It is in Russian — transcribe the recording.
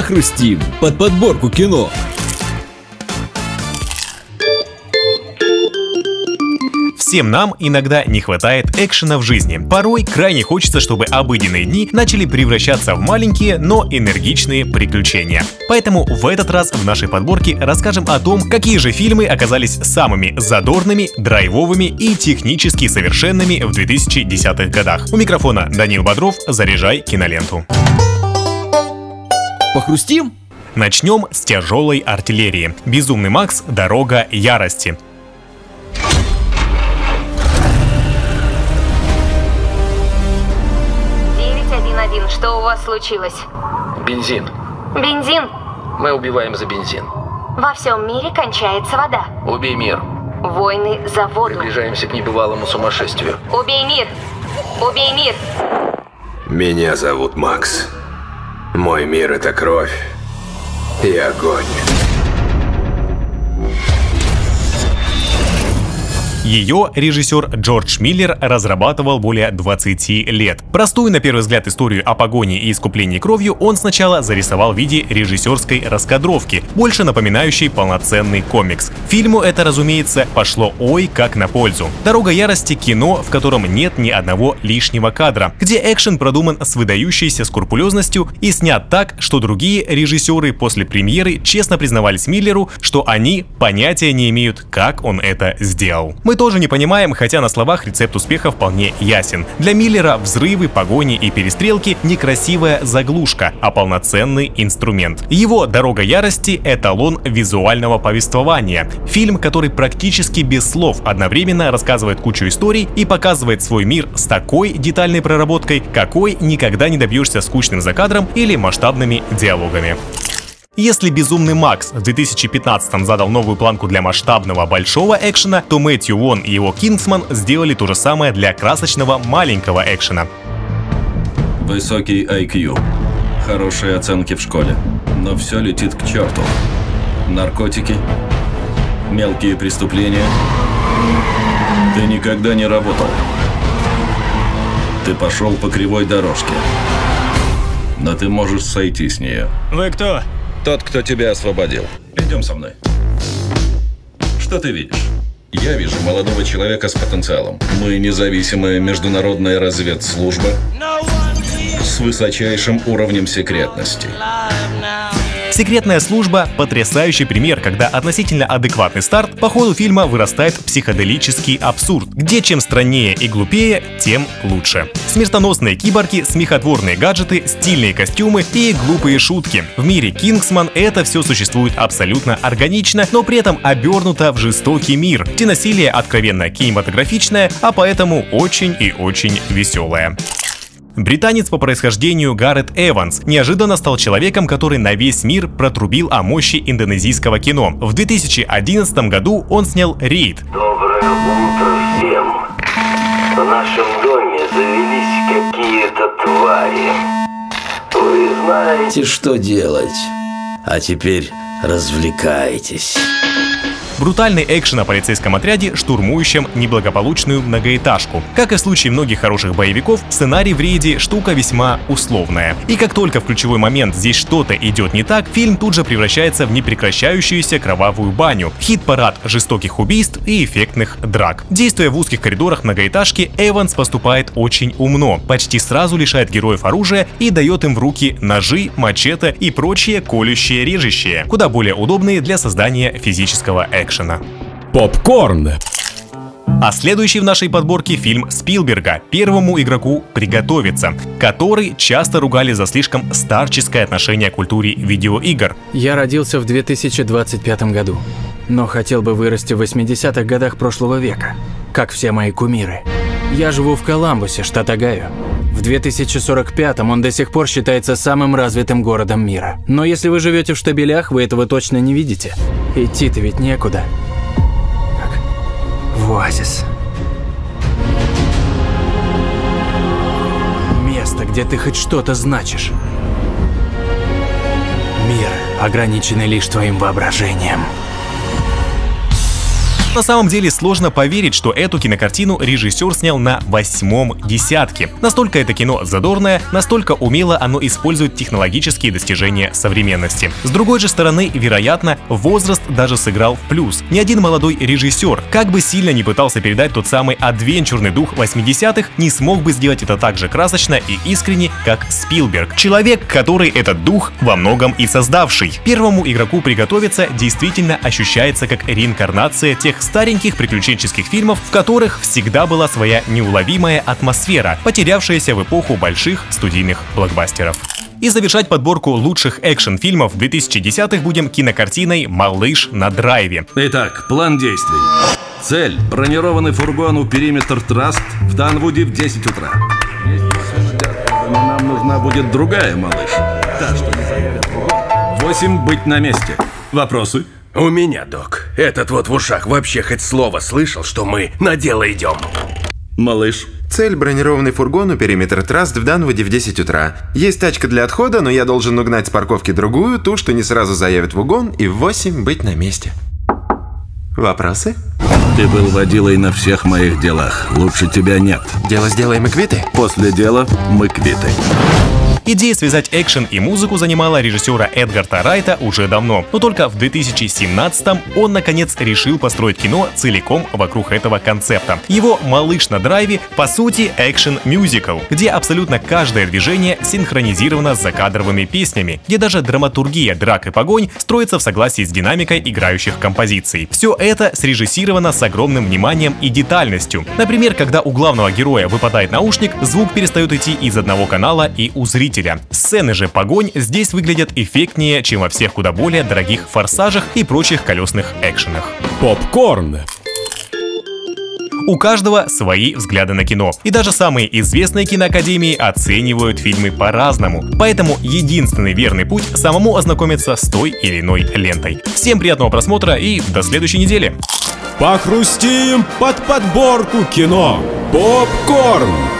Похрустим под подборку кино. Всем нам иногда не хватает экшена в жизни. Порой крайне хочется, чтобы обыденные дни начали превращаться в маленькие, но энергичные приключения. Поэтому в этот раз в нашей подборке расскажем о том, какие же фильмы оказались самыми задорными, драйвовыми и технически совершенными в 2010-х годах. У микрофона Данил Бодров, заряжай киноленту. Похрустим? Начнем с тяжелой артиллерии. Безумный Макс. Дорога ярости. 911, что у вас случилось? Бензин. Бензин. Мы убиваем за бензин. Во всем мире кончается вода. Убей мир. Войны за воду. Приближаемся к небывалому сумасшествию. Убей мир. Убей мир. Меня зовут Макс. Мой мир — это кровь и огонь. Ее режиссер Джордж Миллер разрабатывал более 20 лет. Простую, на первый взгляд, историю о погоне и искуплении кровью он сначала зарисовал в виде режиссерской раскадровки, больше напоминающей полноценный комикс. Фильму это, разумеется, пошло ой как на пользу. «Дорога ярости» — кино, в котором нет ни одного лишнего кадра, где экшен продуман с выдающейся скрупулезностью и снят так, что другие режиссеры после премьеры честно признавались Миллеру, что они понятия не имеют, как он это сделал. Мы тоже не понимаем, хотя на словах рецепт успеха вполне ясен. Для Миллера взрывы, погони и перестрелки не красивая заглушка, а полноценный инструмент. Его «Дорога ярости» — эталон визуального повествования. Фильм, который практически без слов одновременно рассказывает кучу историй и показывает свой мир с такой детальной проработкой, какой никогда не добьешься скучным закадром или масштабными диалогами. Если «Безумный Макс» в 2015 задал новую планку для масштабного большого экшена, то Мэтью Вон и его «Кингсман» сделали то же самое для красочного маленького экшена. Высокий IQ, хорошие оценки в школе, но все летит к черту. Наркотики, мелкие преступления. Ты никогда не работал. Ты пошел по кривой дорожке. Но ты можешь сойти с нее. Вы кто? Тот, кто тебя освободил. Идем со мной. Что ты видишь? Я вижу молодого человека с потенциалом. Мы независимая международная разведслужба с высочайшим уровнем секретности. Секретная служба — потрясающий пример, когда относительно адекватный старт по ходу фильма вырастает психоделический абсурд, где чем страннее и глупее, тем лучше. Смертоносные киборги, смехотворные гаджеты, стильные костюмы и глупые шутки. В мире Кингсман это все существует абсолютно органично, но при этом обернуто в жестокий мир, где насилие откровенно кинематографичное, а поэтому очень и очень веселое. Британец по происхождению Гаррет Эванс неожиданно стал человеком, который на весь мир протрубил о мощи индонезийского кино. В 2011 году он снял «Рейд». Доброе утро всем. В нашем доме завелись какие-то твари. Вы знаете... Знаете, что делать. А теперь развлекайтесь. Брутальный экшен о полицейском отряде, штурмующем неблагополучную многоэтажку. Как и в случае многих хороших боевиков, сценарий в рейде штука весьма условная. И как только в ключевой момент здесь что-то идет не так, фильм тут же превращается в непрекращающуюся кровавую баню, хит-парад жестоких убийств и эффектных драк. Действуя в узких коридорах многоэтажки, Эванс поступает очень умно, почти сразу лишает героев оружия и дает им в руки ножи, мачете и прочие колющие режущие, куда более удобные для создания физического экшена. Попкорн. А следующий в нашей подборке фильм Спилберга «Первому игроку приготовиться», который часто ругали за слишком старческое отношение к культуре видеоигр. Я родился в 2025 году, но хотел бы вырасти в 80-х годах прошлого века, как все мои кумиры. Я живу в Коламбусе, штат Огайо. В 2045-м он до сих пор считается самым развитым городом мира. Но если вы живете в штабелях, вы этого точно не видите. Идти-то ведь некуда. Как в оазис. Место, где ты хоть что-то значишь. Мир, ограниченный лишь твоим воображением. На самом деле сложно поверить, что эту кинокартину режиссер снял на восьмом десятке. Настолько это кино задорное, настолько умело оно использует технологические достижения современности. С другой же стороны, вероятно, возраст даже сыграл в плюс. Ни один молодой режиссер, как бы сильно не пытался передать тот самый адвенчурный дух 80-х, не смог бы сделать это так же красочно и искренне, как Спилберг. Человек, который этот дух во многом и создавший. Первому игроку приготовиться действительно ощущается как реинкарнация тех стареньких приключенческих фильмов, в которых всегда была своя неуловимая атмосфера, потерявшаяся в эпоху больших студийных блокбастеров. И завершать подборку лучших экшн-фильмов 2010-х будем кинокартиной «Малыш на драйве». Итак, план действий. Цель – бронированный фургон у периметр Траст в Данвуде в 10 утра. Но нам нужна будет другая, малыш. Та, что не заявит фургон. Восемь быть на месте. Вопросы? У меня, док. Этот вот в ушах вообще хоть слово слышал, что мы на дело идем. Малыш. Цель – бронированный фургон у периметра Траст в Данвуде в 10 утра. Есть тачка для отхода, но я должен угнать с парковки другую, ту, что не сразу заявит в угон, и в 8 быть на месте. Вопросы? Ты был водилой на всех моих делах. Лучше тебя нет. Дело сделаем и квиты? После дела мы квиты. Идея связать экшен и музыку занимала режиссера Эдгарта Райта уже давно, но только в 2017 он наконец решил построить кино целиком вокруг этого концепта. Его «Малыш на драйве» по сути экшен-мюзикл, где абсолютно каждое движение синхронизировано с закадровыми песнями, где даже драматургия драк и погонь строится в согласии с динамикой играющих композиций. Все это срежиссировано с огромным вниманием и детальностью. Например, когда у главного героя выпадает наушник, звук перестает идти из одного канала и у зрителя. Сцены же погонь здесь выглядят эффектнее, чем во всех куда более дорогих форсажах и прочих колесных экшенах. Попкорн. У каждого свои взгляды на кино. И даже самые известные киноакадемии оценивают фильмы по-разному. Поэтому единственный верный путь самому ознакомиться с той или иной лентой. Всем приятного просмотра и до следующей недели. Похрустим под подборку кино. Попкорн.